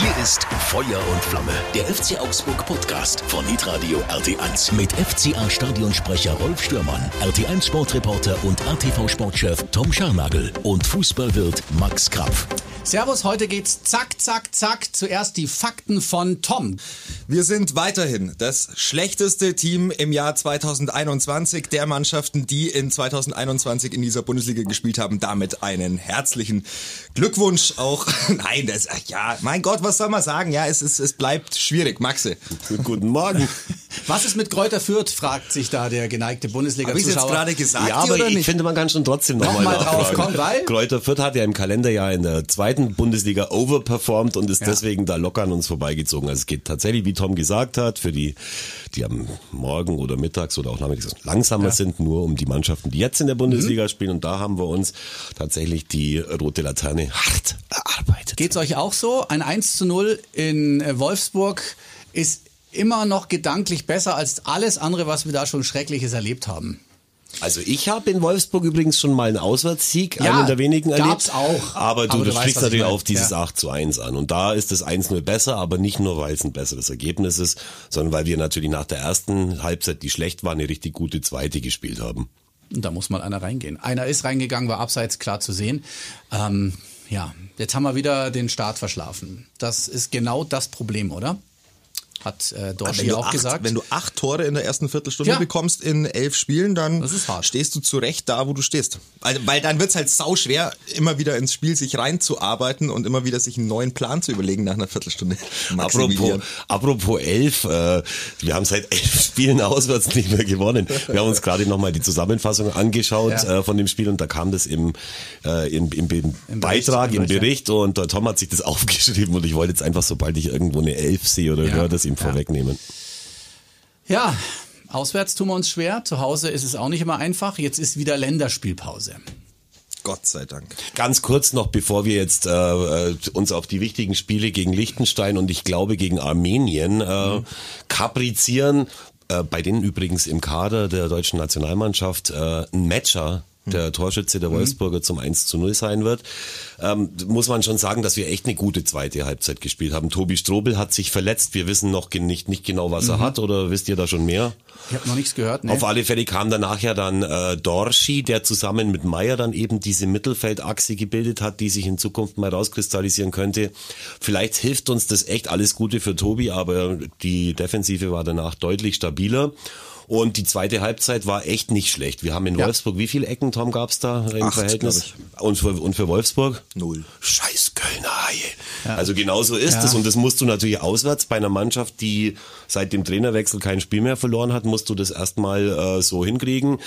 Hier ist Feuer und Flamme, der FC Augsburg Podcast von Hitradio RT1 mit FCA Stadionsprecher Rolf Stürmann, RT1 Sportreporter und RTV Sportchef Tom Scharnagel und Fußballwirt Max Krapf. Servus, heute geht's zack, zack, zack. Zuerst die Fakten von Tom. Wir sind weiterhin das schlechteste Team im Jahr 2021 der Mannschaften, die in 2021 in dieser Bundesliga gespielt haben. Damit einen herzlichen Glückwunsch auch. Nein, das, ja, mein Gott, was soll man sagen? Ja, es, ist, es bleibt schwierig. Maxe. Guten Morgen. Was ist mit Kräuter Fürth, fragt sich da der geneigte Bundesliga-Zuschauer. Habe ich jetzt gerade gesagt? Ja, aber oder ich nicht? finde, man kann schon trotzdem nochmal Noch drauf kommen, weil- Kräuter Fürth hat ja im Kalenderjahr in der zweiten Bundesliga overperformed und ist Ja. deswegen da locker an uns vorbeigezogen. Also es geht tatsächlich, wie Tom gesagt hat, für die, die am Morgen oder mittags oder auch nachmittags langsamer sind, nur um die Mannschaften, die jetzt in der Bundesliga Mhm. spielen. Und da haben wir uns tatsächlich die rote Laterne hart erarbeitet. Geht's euch auch so? Ein 1 zu 0 in äh, Wolfsburg ist immer noch gedanklich besser als alles andere, was wir da schon Schreckliches erlebt haben. Also ich habe in Wolfsburg übrigens schon mal einen Auswärtssieg, Ja, einen der wenigen erlebt. auch. Aber du, Aber du weißt, sprichst natürlich auf dieses Ja. 8 zu 1 an. Und da ist das 1-0 besser, aber nicht nur, weil es ein besseres Ergebnis ist, sondern weil wir natürlich nach der ersten Halbzeit, die schlecht war, eine richtig gute zweite gespielt haben. Und da muss mal einer reingehen. Einer ist reingegangen, war abseits klar zu sehen. Ähm, ja, jetzt haben wir wieder den Start verschlafen. Das ist genau das Problem, oder? Hat äh, wenn Dorschi du, auch acht, gesagt. wenn du acht Tore in der ersten Viertelstunde Ja. bekommst in elf Spielen, dann stehst du zurecht da, wo du stehst. Also, weil dann wird's halt sau schwer, immer wieder ins Spiel sich reinzuarbeiten und immer wieder sich einen neuen Plan zu überlegen nach einer Viertelstunde. Apropos, apropos elf, äh, wir haben seit elf Spielen auswärts nicht mehr gewonnen. Wir haben uns gerade nochmal die Zusammenfassung angeschaut Ja. äh, von dem Spiel und da kam das im, äh, im, im, im, Im Beitrag, Bericht, im Bericht, Bericht und der Tom hat sich das aufgeschrieben und ich wollte jetzt einfach, sobald ich irgendwo eine Elf sehe oder Ja. höre, das ihm Ja. vorwegnehmen. Ja, auswärts tun wir uns schwer. Zu Hause ist es auch nicht immer einfach. Jetzt ist wieder Länderspielpause. Gott sei Dank. Ganz kurz noch, bevor wir jetzt äh, äh, uns auf die wichtigen Spiele gegen Liechtenstein und ich glaube gegen Armenien äh, kaprizieren, äh, bei denen übrigens im Kader der deutschen Nationalmannschaft äh, ein Matcher der Torschütze der Wolfsburger zum 1 zu 0 sein wird, ähm, muss man schon sagen, dass wir echt eine gute zweite Halbzeit gespielt haben. Tobi Strobel hat sich verletzt. Wir wissen noch nicht, nicht genau, was er hat oder wisst ihr da schon mehr? Ich habe noch nichts gehört. Ne? Auf alle Fälle kam danach ja dann äh, Dorschi, der zusammen mit Meier dann eben diese Mittelfeldachse gebildet hat, die sich in Zukunft mal rauskristallisieren könnte. Vielleicht hilft uns das echt alles Gute für Tobi, aber die Defensive war danach deutlich stabiler. Und die zweite Halbzeit war echt nicht schlecht. Wir haben in Ja. Wolfsburg, wie viele Ecken, Tom, gab's da im Acht, Verhältnis? Und für, und für Wolfsburg? Null. Scheiß Kölner Haie. Also genau so ist Ja. es. Und das musst du natürlich auswärts bei einer Mannschaft, die seit dem Trainerwechsel kein Spiel mehr verloren hat, musst du das erstmal äh, so hinkriegen.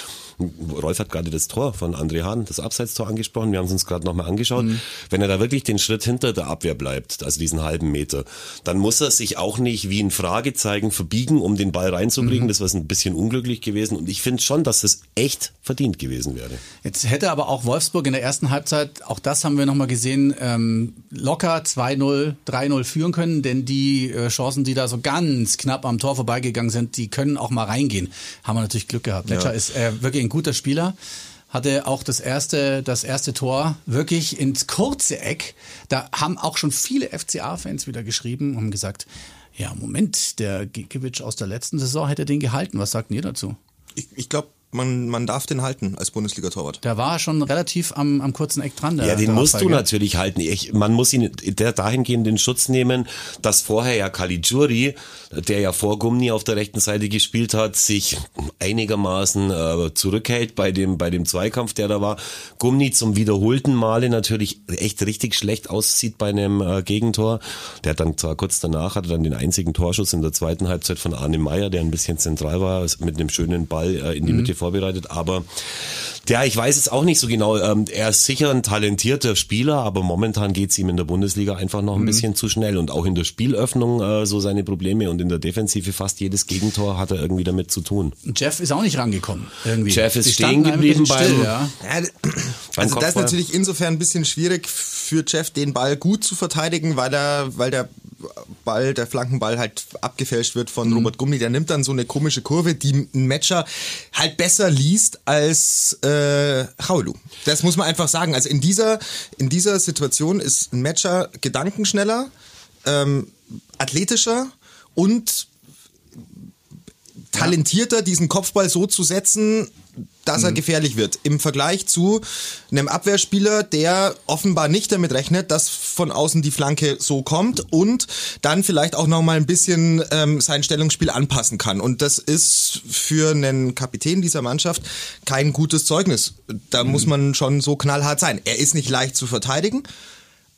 Rolf hat gerade das Tor von André Hahn, das Abseitstor angesprochen. Wir haben es uns gerade nochmal angeschaut. Mhm. Wenn er da wirklich den Schritt hinter der Abwehr bleibt, also diesen halben Meter, dann muss er sich auch nicht wie ein Fragezeichen verbiegen, um den Ball reinzukriegen. Mhm. Das war ein bisschen unglücklich gewesen. Und ich finde schon, dass es echt verdient gewesen wäre. Jetzt hätte aber auch Wolfsburg in der ersten Halbzeit, auch das haben wir nochmal gesehen, ähm, locker 2-0, 3-0 führen können, denn die äh, Chancen, die da so ganz knapp am Tor vorbeigegangen sind, die können auch mal reingehen. Haben wir natürlich Glück gehabt. Letscher ist äh, wirklich ein guter Spieler. Hatte auch das erste, das erste Tor wirklich ins kurze Eck. Da haben auch schon viele FCA-Fans wieder geschrieben und gesagt, ja, Moment, der Gikiewicz aus der letzten Saison hätte den gehalten. Was sagt ihr dazu? Ich, ich glaube, man, man darf den halten als Bundesliga-Torwart. Der war schon relativ am, am kurzen Eck dran. Der, Ja, den der musst du natürlich halten. Ich, man muss ihn der dahingehend in Schutz nehmen, dass vorher ja Caligiuri, der ja vor Gumni auf der rechten Seite gespielt hat, sich einigermaßen äh, zurückhält bei dem bei dem Zweikampf, der da war. Gumni zum wiederholten Male natürlich echt richtig schlecht aussieht bei einem äh, Gegentor. Der hat dann zwar kurz danach hatte dann den einzigen Torschuss in der zweiten Halbzeit von Arne Meyer, der ein bisschen zentral war, mit einem schönen Ball äh, in die Mitte vorbereitet, aber ja, ich weiß es auch nicht so genau. Ähm, er ist sicher ein talentierter Spieler, aber momentan geht's ihm in der Bundesliga einfach noch ein bisschen zu schnell. Und auch in der Spielöffnung äh, so seine Probleme und in der Defensive fast jedes Gegentor hat er irgendwie damit zu tun. Jeff ist auch nicht rangekommen. Irgendwie. Jeff ist Sie stehen geblieben beim- ja. Ja, also das ist natürlich insofern ein bisschen schwierig für Jeff, den Ball gut zu verteidigen, weil der, weil der Ball, der Flankenball halt abgefälscht wird von Robert Gummi. Der nimmt dann so eine komische Kurve, die ein Matcher halt besser liest als äh, Chaulu. Das muss man einfach sagen. Also in dieser, in dieser Situation ist ein Matcher gedankenschneller, ähm, athletischer und talentierter, diesen Kopfball so zu setzen, dass er gefährlich wird. Im Vergleich zu einem Abwehrspieler, der offenbar nicht damit rechnet, dass von außen die Flanke so kommt und dann vielleicht auch noch mal ein bisschen ähm, sein Stellungsspiel anpassen kann. Und das ist für einen Kapitän dieser Mannschaft kein gutes Zeugnis. Da muss man schon so knallhart sein. Er ist nicht leicht zu verteidigen,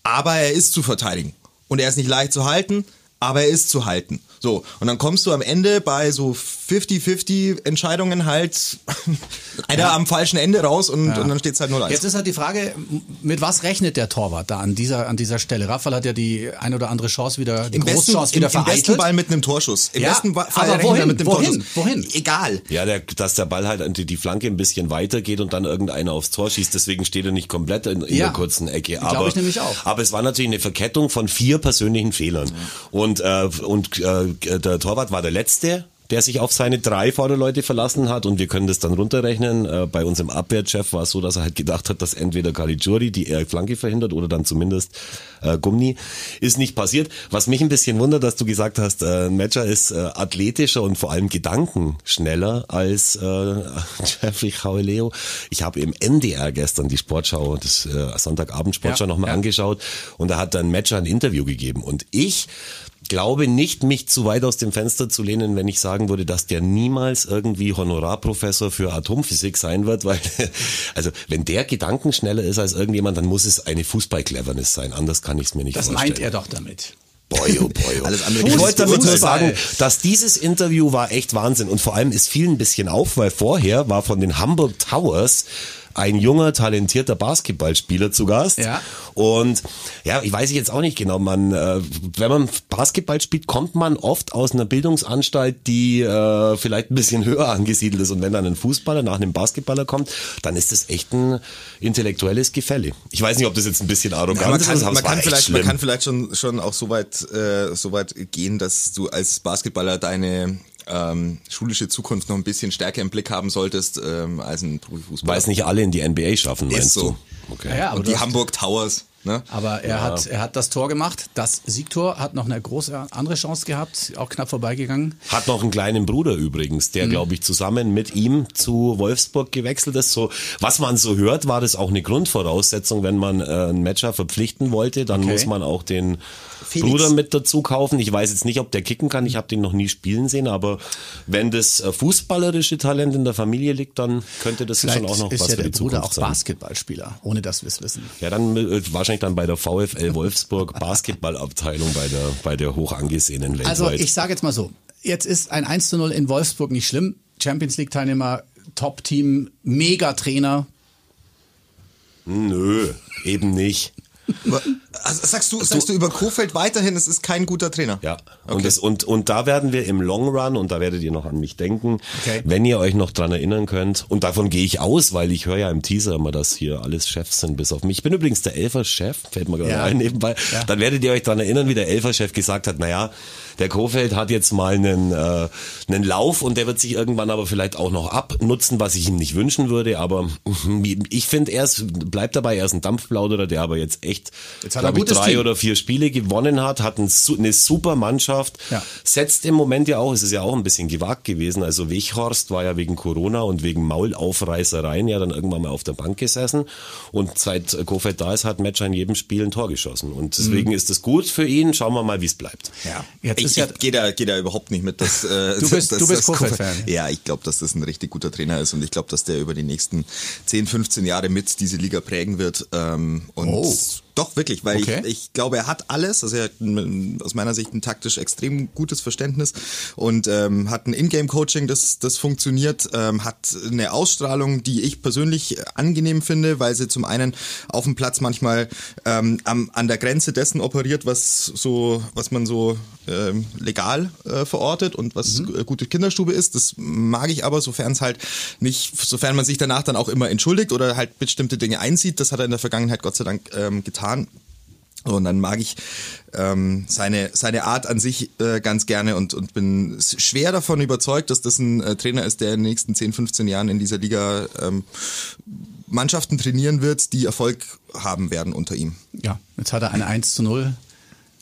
aber er ist zu verteidigen. Und er ist nicht leicht zu halten, aber er ist zu halten. So, und dann kommst du am Ende bei so 50-50 Entscheidungen halt einer am falschen Ende raus und, Ja. und dann steht's halt 0-1. Jetzt ist halt die Frage, mit was rechnet der Torwart da an dieser, an dieser Stelle? Rafael hat ja die ein oder andere Chance wieder, die Im besten, Großchance im, wieder im besten vereitelt. Ball mit einem Torschuss. Im Ja, besten Fall aber er wohin? mit einem Wohin? Torschuss. Wohin? Egal. Ja, der, dass der Ball halt an die, die Flanke ein bisschen weiter geht und dann irgendeiner aufs Tor schießt, deswegen steht er nicht komplett in, in Ja, der kurzen Ecke. Aber, ich nämlich auch. aber es war natürlich eine Verkettung von vier persönlichen Fehlern. Und, äh, und äh, der Torwart war der Letzte, der sich auf seine drei Vorderleute verlassen hat und wir können das dann runterrechnen. Äh, bei unserem Abwehrchef war es so, dass er halt gedacht hat, dass entweder Caligiuri die äh, Flanke verhindert oder dann zumindest äh, Gumni. Ist nicht passiert. Was mich ein bisschen wundert, dass du gesagt hast, äh, ein Matcher ist äh, athletischer und vor allem gedankenschneller als äh, Jeffrey Chauleo. Ich habe im NDR gestern die Sportschau, das äh, Sonntagabend Sportschau Ja, nochmal ja. angeschaut und da hat dann Matcher ein Interview gegeben und ich glaube nicht, mich zu weit aus dem Fenster zu lehnen, wenn ich sagen würde, dass der niemals irgendwie Honorarprofessor für Atomphysik sein wird, weil, also, wenn der gedankenschneller ist als irgendjemand, dann muss es eine Fußball-Cleverness sein. Anders kann ich es mir nicht Das vorstellen. meint er doch damit. Boy, oh boy, oh. Alles andere ich wollte damit nur sagen, dass dieses Interview war echt Wahnsinn und vor allem es fiel ein bisschen auf, weil vorher war von den Hamburg Towers ein junger, talentierter Basketballspieler zu Gast. Ja. Und ja, ich weiß jetzt auch nicht genau, man, äh, wenn man Basketball spielt, kommt man oft aus einer Bildungsanstalt, die äh, vielleicht ein bisschen höher angesiedelt ist. Und wenn dann ein Fußballer nach einem Basketballer kommt, dann ist das echt ein intellektuelles Gefälle. Ich weiß nicht, ob das jetzt ein bisschen arrogant man ist, kann, aber man kann vielleicht, man kann vielleicht schon, schon auch so weit, äh, so weit gehen, dass du als Basketballer deine ähm, schulische Zukunft noch ein bisschen stärker im Blick haben solltest ähm, als ein Profifußballer. Weil es nicht alle in die NBA schaffen, Ist meinst so. du? Okay. Ja, ja, aber Und die Hamburg Towers. Ne? Aber er hat, er hat das Tor gemacht, das Siegtor, hat noch eine große andere Chance gehabt, auch knapp vorbeigegangen. Hat noch einen kleinen Bruder übrigens, der, glaube ich, zusammen mit ihm zu Wolfsburg gewechselt ist. So, was man so hört, war das auch eine Grundvoraussetzung, wenn man äh, einen Matcher verpflichten wollte, dann Okay. muss man auch den Felix. Bruder mit dazu kaufen. Ich weiß jetzt nicht, ob der kicken kann, ich habe den noch nie spielen sehen, aber wenn das äh, fußballerische Talent in der Familie liegt, dann könnte das Vielleicht schon auch noch ist was ja für der die Bruder Zukunft auch. Basketballspieler, ohne dass wir es wissen. Ja, dann äh, wahrscheinlich dann bei der VfL Wolfsburg Basketballabteilung bei der bei der hoch angesehenen weltweit. Also ich sage jetzt mal so, jetzt ist ein 1 zu 0 in Wolfsburg nicht schlimm. Champions League Teilnehmer, Top-Team, Mega-Trainer. Nö, eben nicht. Also sagst du, sagst du über Kofeld weiterhin, es ist kein guter Trainer? Ja, und, das, und, und da werden wir im Long Run, und da werdet ihr noch an mich denken, Okay. wenn ihr euch noch dran erinnern könnt, und davon gehe ich aus, weil ich höre ja im Teaser immer, dass hier alles Chefs sind, bis auf mich. Ich bin übrigens der Elfer-Chef, fällt mir gerade Ja. ein nebenbei. Ja. Dann werdet ihr euch dran erinnern, wie der Elfer-Chef gesagt hat, naja, der Kofeld hat jetzt mal einen, äh, einen Lauf und der wird sich irgendwann aber vielleicht auch noch abnutzen, was ich ihm nicht wünschen würde, aber ich finde, er ist, bleibt dabei, er ist ein Dampfplauderer, der aber jetzt echt, Jetzt hat er glaub ich, drei Team. oder vier Spiele gewonnen hat, hat eine super Mannschaft, Ja. setzt im Moment ja auch, es ist ja auch ein bisschen gewagt gewesen, also Weghorst war ja wegen Corona und wegen Maulaufreißereien ja dann irgendwann mal auf der Bank gesessen und seit Kofeld da ist, hat Matcher in jedem Spiel ein Tor geschossen und deswegen ist es gut für ihn, schauen wir mal, wie es bleibt. Ja. Jetzt Ich, ist ja, gehe da, geh da überhaupt nicht mit. Dass, äh, Du bist- dass, du bist dass Kofeld-Fan. Ja, ich glaube, dass das ein richtig guter Trainer ist und ich glaube, dass der über die nächsten 10, 15 Jahre mit diese Liga prägen wird. Ähm, und Oh. Doch, wirklich, weil Okay. ich, ich glaube, er hat alles. Also er hat aus meiner Sicht ein taktisch extrem gutes Verständnis und ähm, hat ein Ingame-Coaching, das, das funktioniert, ähm, hat eine Ausstrahlung, die ich persönlich angenehm finde, weil sie zum einen auf dem Platz manchmal ähm, am, an der Grenze dessen operiert, was so, was man so ähm, legal äh, verortet und was äh, gute Kinderstube ist. Das mag ich aber, sofern es halt nicht, sofern man sich danach dann auch immer entschuldigt oder halt bestimmte Dinge einsieht. Das hat er in der Vergangenheit Gott sei Dank ähm, getan. Und dann mag ich ähm, seine, seine Art an sich äh, ganz gerne und, und bin schwer davon überzeugt, dass das ein äh, Trainer ist, der in den nächsten 10, 15 Jahren in dieser Liga ähm, Mannschaften trainieren wird, die Erfolg haben werden unter ihm. ja, jetzt hat er eine 1 zu 0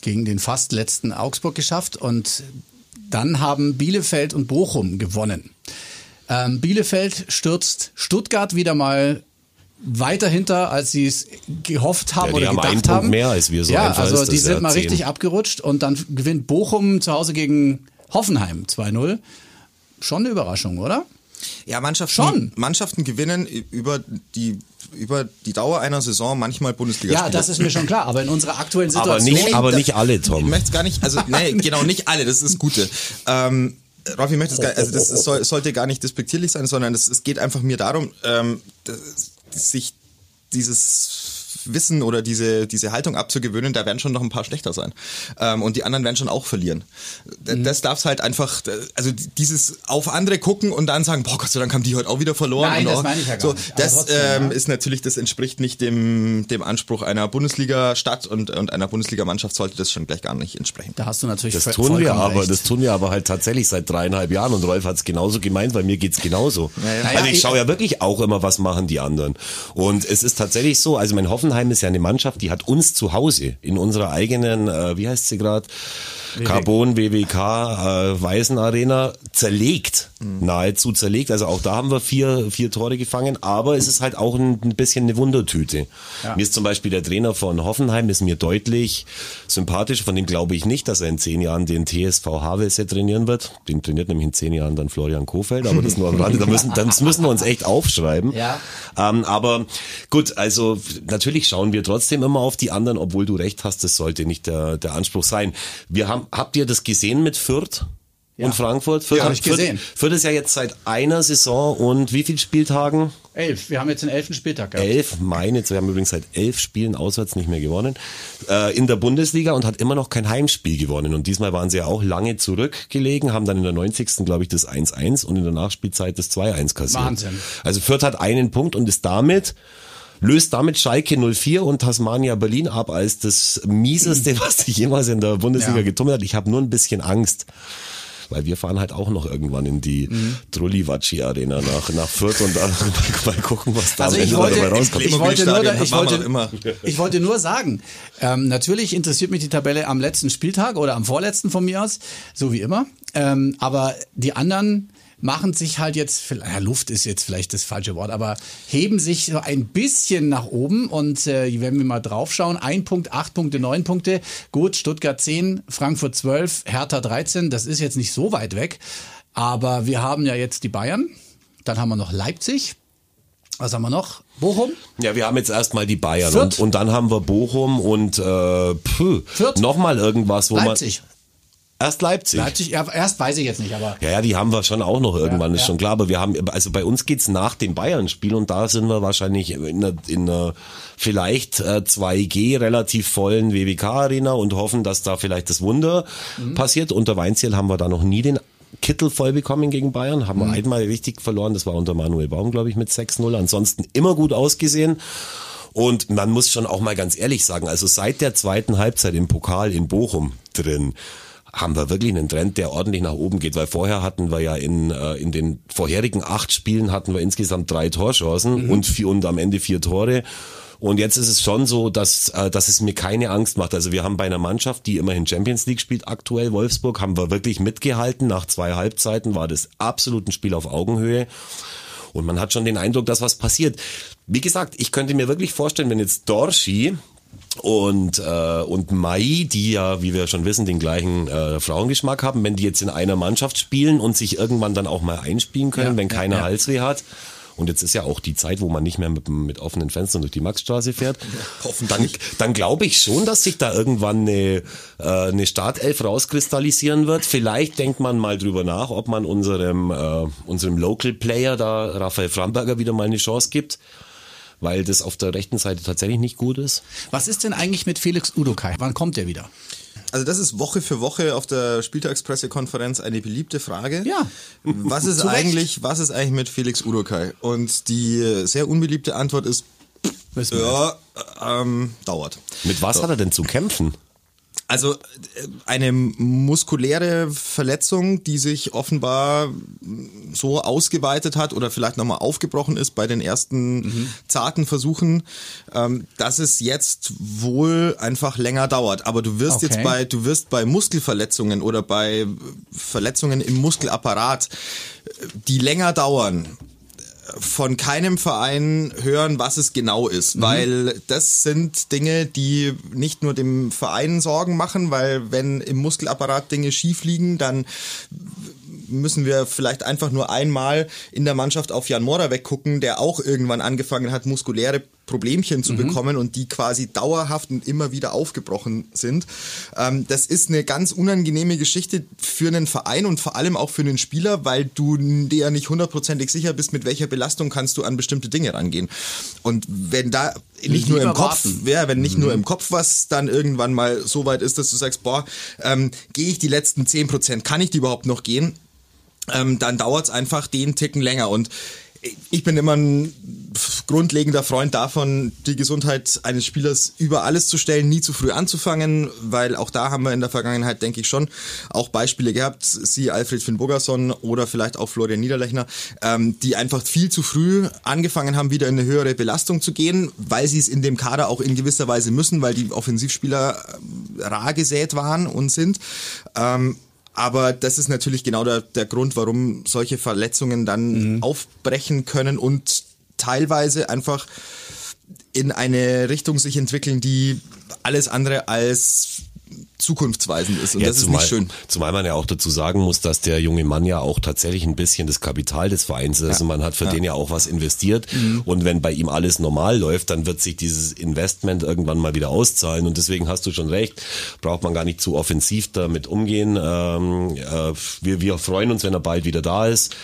gegen den fast letzten Augsburg geschafft und dann haben Bielefeld und Bochum gewonnen. Ähm, Bielefeld stürzt Stuttgart wieder mal weiter hinter, als sie es gehofft haben Ja, die oder haben gedacht einen Punkt haben. mehr als wir, so ja, einfach also ist die das, sind mal zehn. richtig abgerutscht und dann gewinnt Bochum zu Hause gegen Hoffenheim 2-0. Schon eine Überraschung, oder? Ja, Mannschaften, Schon. Mannschaften gewinnen über die, über die Dauer einer Saison manchmal bundesliga Ja, das ist mir schon klar. Aber in unserer aktuellen Aber Situation. nicht, aber da- nicht alle, Ich Tom. möchte es gar nicht, also nee, genau, nicht alle, das ist das Gute. Ähm, Rolf, ich möchte es gar, also das soll, sollte gar nicht despektierlich sein, sondern es, es geht einfach mir darum, ähm, dass, sich dieses Wissen oder diese, diese Haltung abzugewöhnen, da werden schon noch ein paar schlechter sein. Ähm, und die anderen werden schon auch verlieren. Mhm. Das darf es halt einfach, also dieses auf andere gucken und dann sagen, boah Gott sei Dank haben die heute auch wieder verloren. Nein, und das auch, meine ich ja gar so, nicht. Das trotzdem, ähm, ja. ist natürlich, das entspricht nicht dem, dem Anspruch einer Bundesliga-Stadt und, und einer Bundesliga-Mannschaft sollte das schon gleich gar nicht entsprechen. Da hast du natürlich Das tun wir aber, recht. das tun wir aber halt tatsächlich seit dreieinhalb Jahren und Rolf hat es genauso gemeint, weil mir geht's genauso. ja. Also ich schaue ja wirklich auch immer, was machen die anderen. Und es ist tatsächlich so, also mein Hoffenheim ist ja eine Mannschaft, die hat uns zu Hause in unserer eigenen, äh, wie heißt sie gerade? Carbon WWK äh, Weißen Arena zerlegt, nahezu zerlegt. Also auch da haben wir vier, vier Tore gefangen, aber es ist halt auch ein, ein bisschen eine Wundertüte. Mir ist zum Beispiel der Trainer von Hoffenheim ist mir deutlich sympathisch, von dem glaube ich nicht, dass er in zehn Jahren den TSV Havelse trainieren wird. Den trainiert nämlich in zehn Jahren dann Florian Kofeld, aber das nur am Rande. Da müssen, das müssen wir uns echt aufschreiben. Ja. Ähm, aber gut, also natürlich schauen wir trotzdem immer auf die anderen, obwohl du recht hast, das sollte nicht der, der Anspruch sein. Wir haben, habt ihr das gesehen mit Fürth? Ja. Und Frankfurt? Fürth, Ja, hab ich Fürth- gesehen. Fürth ist ja jetzt seit einer Saison und wie viel Spieltagen? Elf. Wir haben jetzt den elften Spieltag gehabt. Elf, meine, wir haben übrigens seit elf Spielen auswärts nicht mehr gewonnen, äh, in der Bundesliga und hat immer noch kein Heimspiel gewonnen. Und diesmal waren sie ja auch lange zurückgelegen, haben dann in der 90. glaube ich das 1-1 und in der Nachspielzeit das 2-1 kassiert. Wahnsinn. Also Fürth hat einen Punkt und ist damit löst damit Schalke 04 und Tasmania Berlin ab als das mieseste, was sich jemals in der Bundesliga Ja. getummelt hat. Ich habe nur ein bisschen Angst. Weil wir fahren halt auch noch irgendwann in die Mhm. Trullivaci Arena nach, nach Fürth und dann mal gucken, was da Also am ich wollte, dabei rauskommt. ich wollte nur, wollte, ich wollte nur sagen, ähm, natürlich interessiert mich die Tabelle am letzten Spieltag oder am vorletzten von mir aus, so wie immer. Ähm, aber die anderen machen sich halt jetzt, ja, Luft ist jetzt vielleicht das falsche Wort, aber heben sich so ein bisschen nach oben und äh, wenn wir mal draufschauen, ein Punkt, acht Punkte, neun Punkte, gut, Stuttgart 10, Frankfurt 12, Hertha 13, das ist jetzt nicht so weit weg, aber wir haben ja jetzt die Bayern, dann haben wir noch Leipzig, was haben wir noch? Bochum? Ja, wir haben jetzt erstmal die Bayern und, und dann haben wir Bochum und äh, nochmal irgendwas, wo Leipzig. man... Erst Leipzig. Leipzig, erst weiß ich jetzt nicht, aber Ja, ja, die haben wir schon auch noch irgendwann, Ja, ist ja. schon klar. Aber wir haben, also bei uns geht's nach dem Bayern-Spiel und da sind wir wahrscheinlich in einer, in einer vielleicht äh, 2G relativ vollen WWK-Arena und hoffen, dass da vielleicht das Wunder Mhm. passiert. Unter Weinziel haben wir da noch nie den Kittel voll bekommen gegen Bayern. Haben Mhm. wir einmal richtig verloren. Das war unter Manuel Baum, glaube ich, mit 6-0. Ansonsten immer gut ausgesehen. Und man muss schon auch mal ganz ehrlich sagen, also seit der zweiten Halbzeit im Pokal in Bochum drin, haben wir wirklich einen Trend, der ordentlich nach oben geht, weil vorher hatten wir ja in, äh, in den vorherigen acht Spielen hatten wir insgesamt drei Torchancen und, vier, und am Ende vier Tore. Und jetzt ist es schon so, dass, äh, dass es mir keine Angst macht. Also wir haben bei einer Mannschaft, die immerhin Champions League spielt, aktuell Wolfsburg, haben wir wirklich mitgehalten. Nach zwei Halbzeiten war das absolut ein Spiel auf Augenhöhe. Und man hat schon den Eindruck, dass was passiert. Wie gesagt, ich könnte mir wirklich vorstellen, wenn jetzt Dorschi und äh, und Mai, die ja, wie wir schon wissen, den gleichen äh, Frauengeschmack haben, wenn die jetzt in einer Mannschaft spielen und sich irgendwann dann auch mal einspielen können, Ja, wenn keiner ja. Halsweh hat. Und jetzt ist ja auch die Zeit, wo man nicht mehr mit, mit offenen Fenstern durch die Maxstraße fährt. Dann, dann glaube ich schon, dass sich da irgendwann eine, äh, eine Startelf rauskristallisieren wird. Vielleicht denkt man mal drüber nach, ob man unserem, äh, unserem Local Player da, Raphael Framberger, wieder mal eine Chance gibt. Weil das auf der rechten Seite tatsächlich nicht gut ist. was ist denn eigentlich mit Felix Udokai? Wann kommt der wieder? Also das ist Woche für Woche auf der Spieltagspressekonferenz eine beliebte Frage. Ja. Was ist eigentlich, was ist eigentlich mit Felix Udokai? Und die äh, sehr unbeliebte Antwort ist, ja, ähm, dauert. Mit was hat er denn zu kämpfen? Also äh, eine muskuläre Verletzung, die sich offenbar so ausgeweitet hat oder vielleicht nochmal aufgebrochen ist bei den ersten mhm. zarten Versuchen, ähm, dass es jetzt wohl einfach länger dauert. Aber du wirst okay. jetzt bei, du wirst bei Muskelverletzungen oder bei Verletzungen im Muskelapparat, die länger dauern, von keinem Verein hören, was es genau ist, mhm. weil das sind Dinge, die nicht nur dem Verein Sorgen machen, weil wenn im Muskelapparat Dinge schief liegen, dann müssen wir vielleicht einfach nur einmal in der Mannschaft auf Jan Mora weggucken, der auch irgendwann angefangen hat, muskuläre Problemchen zu mhm. bekommen und die quasi dauerhaft und immer wieder aufgebrochen sind. Ähm, das ist eine ganz unangenehme Geschichte für einen Verein und vor allem auch für einen Spieler, weil du dir nicht hundertprozentig sicher bist, mit welcher Belastung kannst du an bestimmte Dinge rangehen. Und wenn da nicht nur im Kopf, ja, wenn nicht mhm. nur im Kopf was dann irgendwann mal so weit ist, dass du sagst, boah, ähm, gehe ich die letzten zehn Prozent, kann ich die überhaupt noch gehen? Ähm, dann dauert es einfach den Ticken länger. Und ich bin immer ein grundlegender Freund davon, die Gesundheit eines Spielers über alles zu stellen, nie zu früh anzufangen, weil auch da haben wir in der Vergangenheit, denke ich schon, auch Beispiele gehabt, sie Alfred Finn Bogerson oder vielleicht auch Florian Niederlechner, ähm, die einfach viel zu früh angefangen haben, wieder in eine höhere Belastung zu gehen, weil sie es in dem Kader auch in gewisser Weise müssen, weil die Offensivspieler äh, rar gesät waren und sind. Ähm, aber das ist natürlich genau der, der Grund, warum solche Verletzungen dann mhm. aufbrechen können und teilweise einfach in eine Richtung sich entwickeln, die alles andere als zukunftsweisend ist und ja, das zumal, ist nicht schön. Zumal man ja auch dazu sagen muss, dass der junge Mann ja auch tatsächlich ein bisschen das Kapital des Vereins ist ja. und man hat für ja. den ja auch was investiert mhm. und wenn bei ihm alles normal läuft, dann wird sich dieses Investment irgendwann mal wieder auszahlen und deswegen hast du schon recht, braucht man gar nicht zu offensiv damit umgehen. Ähm, äh, wir, wir freuen uns, wenn er bald wieder da ist.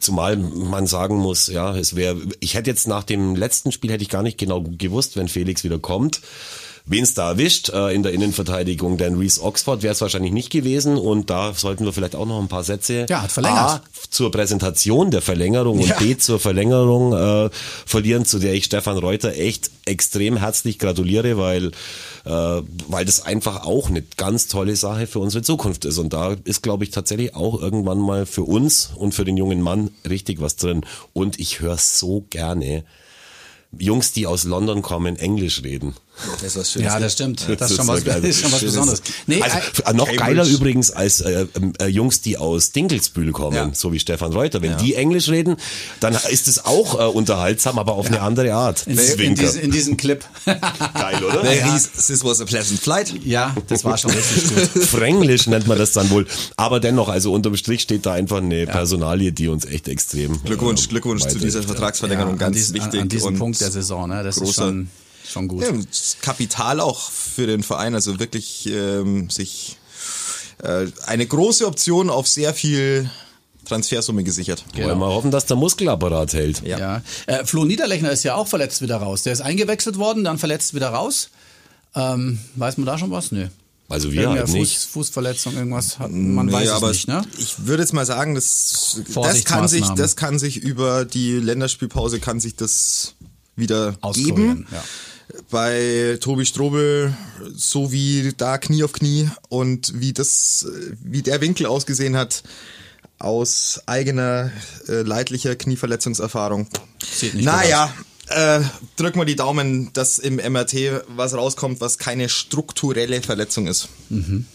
Zumal man sagen muss, ja, es wäre, ich hätte jetzt nach dem letzten Spiel hätte ich gar nicht genau gewusst, wenn Felix wieder kommt wen es da erwischt äh, in der Innenverteidigung, denn Reese Oxford wäre es wahrscheinlich nicht gewesen und da sollten wir vielleicht auch noch ein paar Sätze ja, hat verlängert. A, zur Präsentation der Verlängerung ja. und B zur Verlängerung äh, verlieren, zu der ich Stefan Reuter echt extrem herzlich gratuliere, weil äh, weil das einfach auch eine ganz tolle Sache für unsere Zukunft ist und da ist glaube ich tatsächlich auch irgendwann mal für uns und für den jungen Mann richtig was drin und ich höre so gerne Jungs, die aus London kommen, Englisch reden. Das ist was Schönes. Ja, das stimmt. Das, das ist, schon was, ist schon was Besonderes. Nee, also, äh, noch Cambridge. geiler übrigens als äh, äh, Jungs, die aus Dinkelsbühl kommen, ja. so wie Stefan Reuter. Wenn ja. die Englisch reden, dann ist es auch äh, unterhaltsam, aber auf ja. eine andere Art. In, in, diesen, in diesem Clip. Geil, oder? Hieß, This was a pleasant flight. Ja, das war schon richtig gut. Fränglisch nennt man das dann wohl. Aber dennoch, also unterm Strich steht da einfach eine Personalie, die uns echt extrem Glückwunsch, äh, Glückwunsch zu dieser Vertragsverlängerung, ganz diesen, wichtig. An diesem Punkt der Saison, ne? Das großer, ist schon schon gut. Ja, Kapital auch für den Verein, also wirklich ähm, sich äh, eine große Option auf sehr viel Transfersumme gesichert. Genau. Wollen wir hoffen, dass der Muskelapparat hält. Ja. ja. Äh, Flo Niederlechner ist ja auch verletzt wieder raus. Der ist eingewechselt worden, dann verletzt wieder raus. Ähm, weiß man da schon was? Nö. Also wir halt nicht. Fuß, Fußverletzung, irgendwas hat, man nee, weiß es nicht, ne? Ich würde jetzt mal sagen, das, das kann sich, das kann sich über die Länderspielpause kann sich das wieder geben. Ja bei Tobi Strobel so wie da Knie auf Knie und wie das, wie der Winkel ausgesehen hat aus eigener äh, leidlicher Knieverletzungserfahrung. Sieht nicht naja, äh, drücken wir die Daumen, dass im MRT was rauskommt, was keine strukturelle Verletzung ist. Mhm.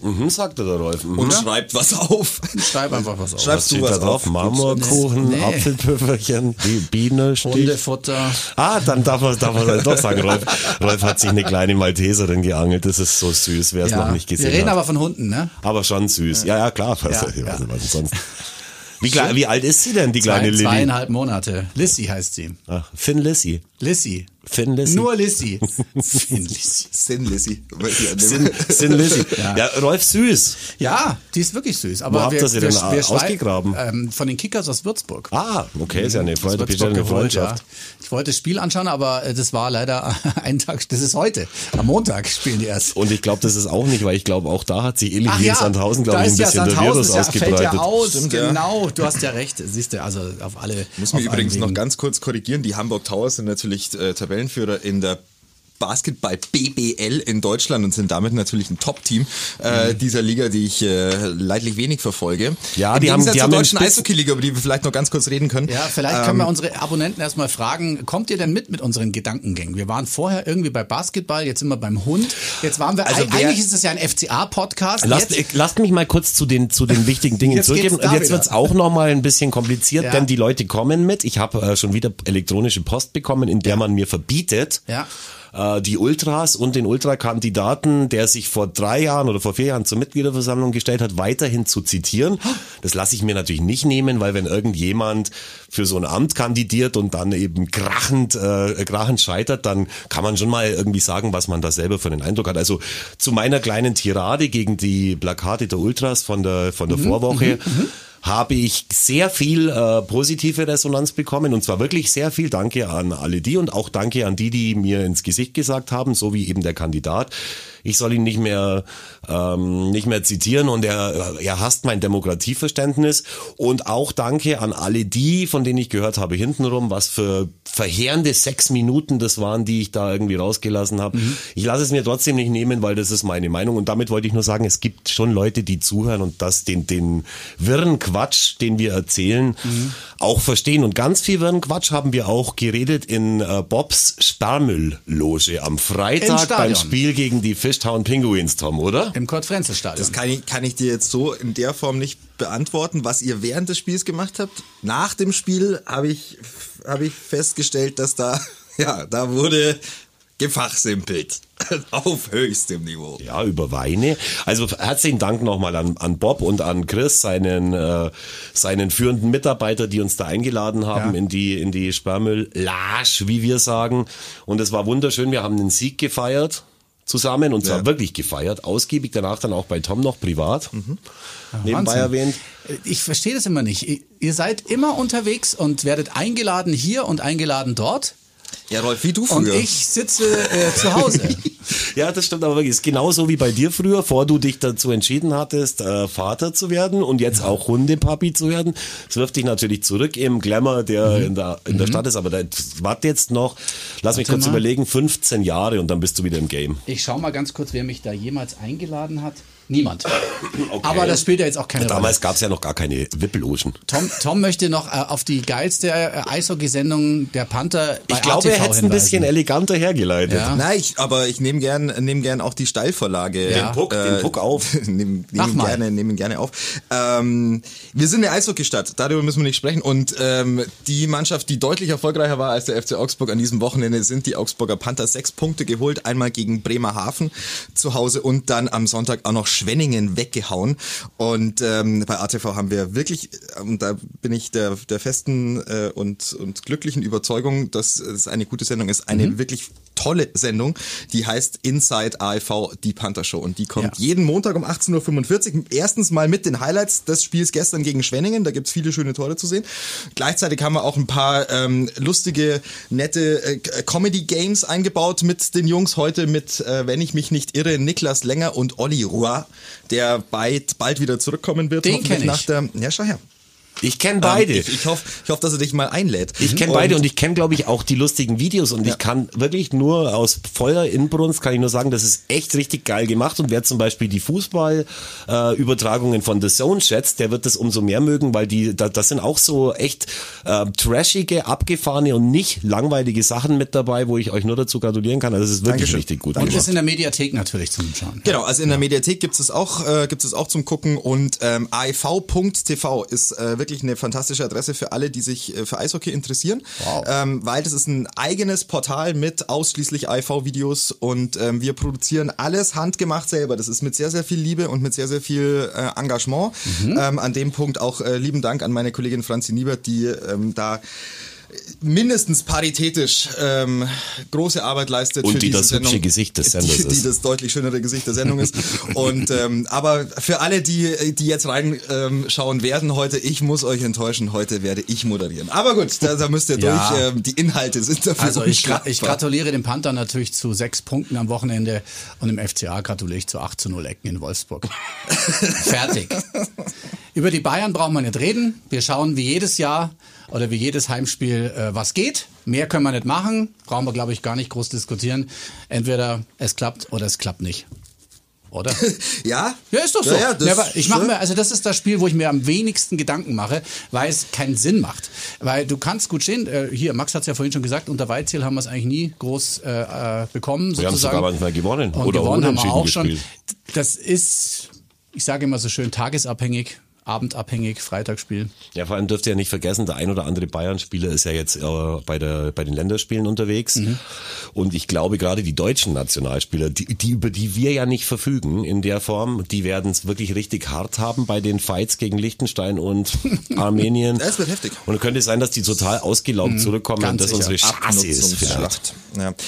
Mhm, sagte der Rolf. Mhm. Und schreibt was auf. Schreib einfach was auf. Schreibst was du was da drauf? Auf? Marmorkuchen, nee. Apfelpüfferchen, Biene, Stich. Hundefutter. Ah, dann darf man, darf man doch sagen, Rolf, Rolf hat sich eine kleine Malteserin geangelt. Das ist so süß, wer es ja. noch nicht gesehen hat. Wir reden hat. aber von Hunden, ne? Aber schon süß. Ja, ja, klar. Ja, was, ja. was sonst? Wie, wie, alt ist sie denn, die kleine Zwei, Lilly? Zweieinhalb Monate. Lissy heißt sie. Ach, Finn Lissy. Lissy. Finn Lissy. Nur Lissy. Finn Lissy. Sin Lissy. Sin, Sin Lissy. Ja. ja. Rolf süß. Ja, die ist wirklich süß. Aber Wo habt ihr sie denn wir, ausgegraben? Ähm, von den Kickers aus Würzburg. Ah, okay, ist ja eine, Freude, eine Freundschaft. Ja. Ich wollte das Spiel anschauen, aber äh, das war leider ein Tag, das ist heute. Am Montag spielen die erst. Und ich glaube, das ist auch nicht, weil ich glaube, auch da hat sich ähnlich wie in Sandhausen, glaube ich, ein bisschen der Virus ja, ausgebreitet. Fällt ja aus, Stimmt, genau. Du hast ja recht. Siehst du, also auf alle. Muss mir übrigens noch ganz kurz korrigieren. Die Hamburg Towers sind natürlich äh, Tabellenführer in der Basketball BBL in Deutschland und sind damit natürlich ein Top-Team äh, mhm. dieser Liga, die ich äh, leidlich wenig verfolge. Ja, Im die haben die zur haben deutschen Eishockey-Liga, über die wir vielleicht noch ganz kurz reden können. Ja, vielleicht ähm, können wir unsere Abonnenten erstmal fragen, kommt ihr denn mit mit unseren Gedankengängen? Wir waren vorher irgendwie bei Basketball, jetzt sind wir beim Hund. Jetzt waren wir, also eigentlich ist es ja ein FCA-Podcast. Lasst, lasst mich mal kurz zu den, zu den wichtigen Dingen zurückgeben. Und jetzt wird's auch nochmal ein bisschen kompliziert, ja. denn die Leute kommen mit. Ich habe äh, schon wieder elektronische Post bekommen, in der ja. man mir verbietet, ja äh, die Ultras und den Ultrakandidaten, der sich vor drei Jahren oder vor vier Jahren zur Mitgliederversammlung gestellt hat, weiterhin zu zitieren. Das lasse ich mir natürlich nicht nehmen, weil wenn irgendjemand für so ein Amt kandidiert und dann eben krachend, äh, krachend scheitert, dann kann man schon mal irgendwie sagen, was man da selber für einen Eindruck hat. Also zu meiner kleinen Tirade gegen die Plakate der Ultras von der, von der mhm, Vorwoche. Mhm, mhm habe ich sehr viel äh, positive Resonanz bekommen und zwar wirklich sehr viel. Danke an alle die und auch danke an die, die mir ins Gesicht gesagt haben, so wie eben der Kandidat ich soll ihn nicht mehr, ähm, nicht mehr zitieren und er, er hasst mein Demokratieverständnis. Und auch danke an alle die, von denen ich gehört habe hintenrum, was für verheerende sechs Minuten das waren, die ich da irgendwie rausgelassen habe. Mhm. Ich lasse es mir trotzdem nicht nehmen, weil das ist meine Meinung. Und damit wollte ich nur sagen, es gibt schon Leute, die zuhören und das den, den wirren Quatsch, den wir erzählen, mhm. auch verstehen. Und ganz viel wirren Quatsch haben wir auch geredet in äh, Bobs Sperrmüllloge am Freitag beim Spiel gegen die Fisch Fishtown Penguins, Tom, oder? Im Kurt-Frenzel-Stadion. Das kann ich, kann ich dir jetzt so in der Form nicht beantworten, was ihr während des Spiels gemacht habt. Nach dem Spiel habe ich, habe ich festgestellt, dass da, ja, da wurde gefachsimpelt. Auf höchstem Niveau. Ja, über Weine. Also herzlichen Dank nochmal an, an Bob und an Chris, seinen, äh, seinen führenden Mitarbeiter, die uns da eingeladen haben ja. in die, in die Sperrmüll-Lage, wie wir sagen. Und es war wunderschön. Wir haben den Sieg gefeiert zusammen und zwar ja. wirklich gefeiert, ausgiebig, danach dann auch bei Tom noch privat, mhm. ja, nebenbei erwähnt. Ich verstehe das immer nicht. Ihr seid immer unterwegs und werdet eingeladen hier und eingeladen dort. Ja, Rolf, wie du früher. Und ich sitze äh, zu Hause. ja, das stimmt aber wirklich. Es ist genauso wie bei dir früher, vor du dich dazu entschieden hattest, äh, Vater zu werden und jetzt ja. auch Hundepapi zu werden. Es wirft dich natürlich zurück im Glamour, der mhm. in, der, in der mhm. Stadt ist. Aber da warte jetzt noch, lass mich kurz mal. überlegen, 15 Jahre und dann bist du wieder im Game. Ich schau mal ganz kurz, wer mich da jemals eingeladen hat. Niemand. Okay. Aber das spielt ja jetzt auch keine Rolle. Damals gab es ja noch gar keine Wippelogen. Tom, Tom möchte noch äh, auf die geilste äh, Eishockey-Sendung der Panther bei Ich glaube, er hätte es ein bisschen eleganter hergeleitet. Ja. Nein, ich, aber ich nehme gern, nehm gern auch die Steilvorlage. Ja. Den, Puck, äh, den Puck auf. nehmen nehm gerne, nehmen gerne auf. Ähm, wir sind eine Eishockey-Stadt, darüber müssen wir nicht sprechen. Und ähm, die Mannschaft, die deutlich erfolgreicher war als der FC Augsburg an diesem Wochenende, sind die Augsburger Panther. Sechs Punkte geholt, einmal gegen Bremerhaven zu Hause und dann am Sonntag auch noch Schwenningen weggehauen. Und ähm, bei ATV haben wir wirklich, und da bin ich der, der festen äh, und, und glücklichen Überzeugung, dass es eine gute Sendung ist, eine mhm. wirklich tolle Sendung, die heißt Inside AIV, die Panther Show. Und die kommt ja. jeden Montag um 18.45 Uhr. Erstens mal mit den Highlights des Spiels gestern gegen Schwenningen. Da gibt's viele schöne Tore zu sehen. Gleichzeitig haben wir auch ein paar ähm, lustige, nette äh, Comedy-Games eingebaut mit den Jungs. Heute mit, äh, wenn ich mich nicht irre, Niklas Länger und Olli Roy der bald, bald wieder zurückkommen wird. Den kenne ich. Nach der, ja, schau her. Ich kenne beide. Ähm, ich, ich hoffe, ich hoff, dass er dich mal einlädt. Ich kenne beide und ich kenne, glaube ich, auch die lustigen Videos und ja. ich kann wirklich nur aus Feuer Inbrunst kann ich nur sagen, das ist echt richtig geil gemacht und wer zum Beispiel die Fußballübertragungen äh, von The Zone schätzt, der wird das umso mehr mögen, weil die, da, das sind auch so echt äh, trashige, abgefahrene und nicht langweilige Sachen mit dabei, wo ich euch nur dazu gratulieren kann. Also es ist wirklich Dankeschön. richtig gut. Und ist in der Mediathek natürlich zum Schauen. Genau, also in der Mediathek gibt es auch, äh, gibt es auch zum Gucken und ähm, AIV.tv ist äh, wirklich eine fantastische Adresse für alle, die sich äh, für Eishockey interessieren, wow. ähm, weil das ist ein eigenes Portal mit ausschließlich IV-Videos und ähm, wir produzieren alles handgemacht selber. Das ist mit sehr, sehr viel Liebe und mit sehr, sehr viel äh, Engagement. Mhm. Ähm, an dem Punkt auch äh, lieben Dank an meine Kollegin Franzi Niebert, die ähm, da mindestens paritätisch ähm, große Arbeit leistet. Und für die diese das Sendung, hübsche Gesicht des Senders die, ist. Die das deutlich schönere Gesicht der Sendung ist. Und ähm, aber für alle, die, die jetzt reinschauen ähm, werden heute, ich muss euch enttäuschen, heute werde ich moderieren. Aber gut, da, da müsst ihr ja. durch. Ähm, die Inhalte sind dafür Also ich, ich gratuliere dem Panther natürlich zu sechs Punkten am Wochenende und im FCA gratuliere ich zu 8 zu 0 Ecken in Wolfsburg. Fertig. Über die Bayern brauchen wir nicht reden. Wir schauen wie jedes Jahr oder wie jedes Heimspiel, äh, was geht. Mehr können wir nicht machen. Brauchen wir, glaube ich, gar nicht groß diskutieren. Entweder es klappt oder es klappt nicht. Oder? Ja? Ja, ist doch so. Ja, ja, ich mache mir, also das ist das Spiel, wo ich mir am wenigsten Gedanken mache, weil es keinen Sinn macht. Weil du kannst gut stehen, äh, hier, Max hat es ja vorhin schon gesagt, unter Weizziel haben wir es eigentlich nie groß äh, äh, bekommen. Wir haben sozusagen. sogar manchmal gewonnen Und oder gewonnen haben wir auch schon. gespielt. Das ist, ich sage immer so schön, tagesabhängig, abendabhängig, Freitagsspiel. Ja, vor allem dürft ihr ja nicht vergessen, der ein oder andere Bayern-Spieler ist ja jetzt äh, bei, der, bei den Länderspielen unterwegs. Mhm. Und ich glaube, gerade die deutschen Nationalspieler, die, die, über die wir ja nicht verfügen in der Form, die werden es wirklich richtig hart haben bei den Fights gegen Liechtenstein und Armenien. Das wird heftig. Und dann könnte es sein, dass die total ausgelaugt zurückkommen Mhm. ganz und das sicher. unsere Chance ist vielleicht.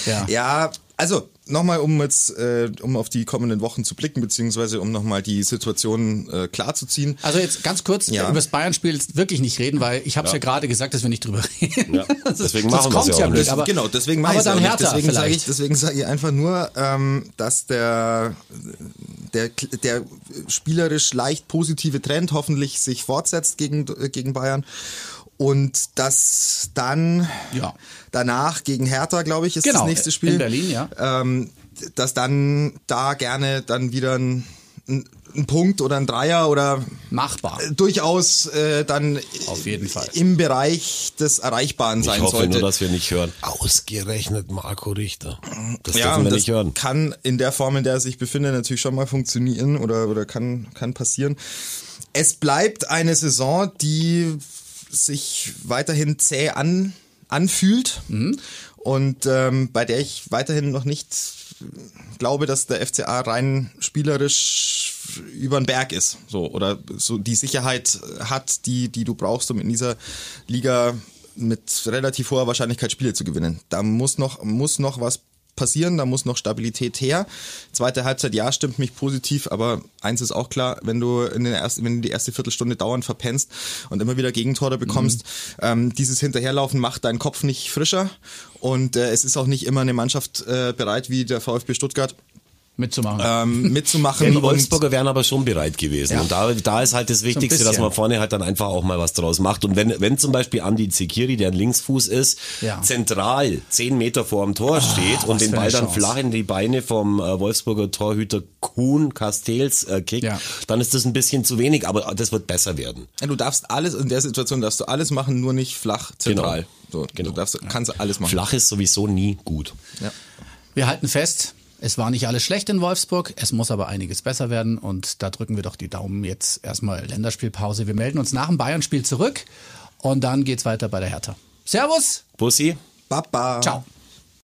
Ja. ja, also nochmal, um jetzt, äh, um auf die kommenden Wochen zu blicken, beziehungsweise um nochmal die Situation äh, klarzuziehen. Also jetzt ganz kurz Ja. über das Bayern-Spiel wirklich nicht reden, weil ich habe es ja. gerade gesagt, dass wir nicht drüber reden. Ja, deswegen machen wir's kommt's ja auch nicht. aber, genau, deswegen mache aber ich es auch nicht. Deswegen sage vielleicht. ich, deswegen sage ich einfach nur, ähm, dass der, der, der spielerisch leicht positive Trend hoffentlich sich fortsetzt gegen, gegen Bayern. Und dass dann Ja. Danach gegen Hertha, glaube ich, ist Genau, das nächste Spiel. in Berlin, ja. Ähm, dass dann da gerne dann wieder ein, ein, ein Punkt oder ein Dreier oder Machbar. durchaus äh, dann Auf jeden Fall. im Bereich des Erreichbaren Ich sein hoffe sollte. nur, dass wir nicht hören. Ausgerechnet Marco Richter. Das ja, dürfen wir das nicht hören. kann in der Form, in der er sich befindet, natürlich schon mal funktionieren oder, oder kann, kann passieren. Es bleibt eine Saison, die sich weiterhin zäh an, anfühlt Mhm. und ähm, bei der ich weiterhin noch nicht glaube, dass der FCA rein spielerisch über den Berg ist, so oder so die Sicherheit hat, die die du brauchst, um in dieser Liga mit relativ hoher Wahrscheinlichkeit Spiele zu gewinnen. Da muss noch muss noch was passieren, da muss noch Stabilität her. Zweite Halbzeit, ja, stimmt mich positiv, aber eins ist auch klar, wenn du in der ersten, wenn du die erste Viertelstunde dauernd verpennst und immer wieder Gegentore bekommst, ähm, dieses Hinterherlaufen macht deinen Kopf nicht frischer und äh, es ist auch nicht immer eine Mannschaft äh, bereit wie der VfB Stuttgart mitzumachen. ähm, mitzumachen. Ja, die Wolfsburger wären aber schon bereit gewesen. Ja. Und da, da ist halt das Wichtigste, dass bisschen. man vorne halt dann einfach auch mal was draus macht. Und wenn, wenn zum Beispiel Andi Zekiri, der ein Linksfuß ist, Ja. zentral zehn Meter vor dem Tor steht und den Ball dann flach in die Beine vom äh, Wolfsburger Torhüter Kuhn Castells äh, kickt, Ja. dann ist das ein bisschen zu wenig, aber das wird besser werden. Ja, du darfst alles, in der Situation darfst du alles machen, nur nicht flach zentral. So, Genau. Du darfst, kannst alles machen. Flach ist sowieso nie gut. Ja. Wir halten fest, es war nicht alles schlecht in Wolfsburg, es muss aber einiges besser werden und da drücken wir doch die Daumen jetzt erstmal Länderspielpause. Wir melden uns nach dem Bayern-Spiel zurück und dann geht's weiter bei der Hertha. Servus, Bussi? Baba. ciao.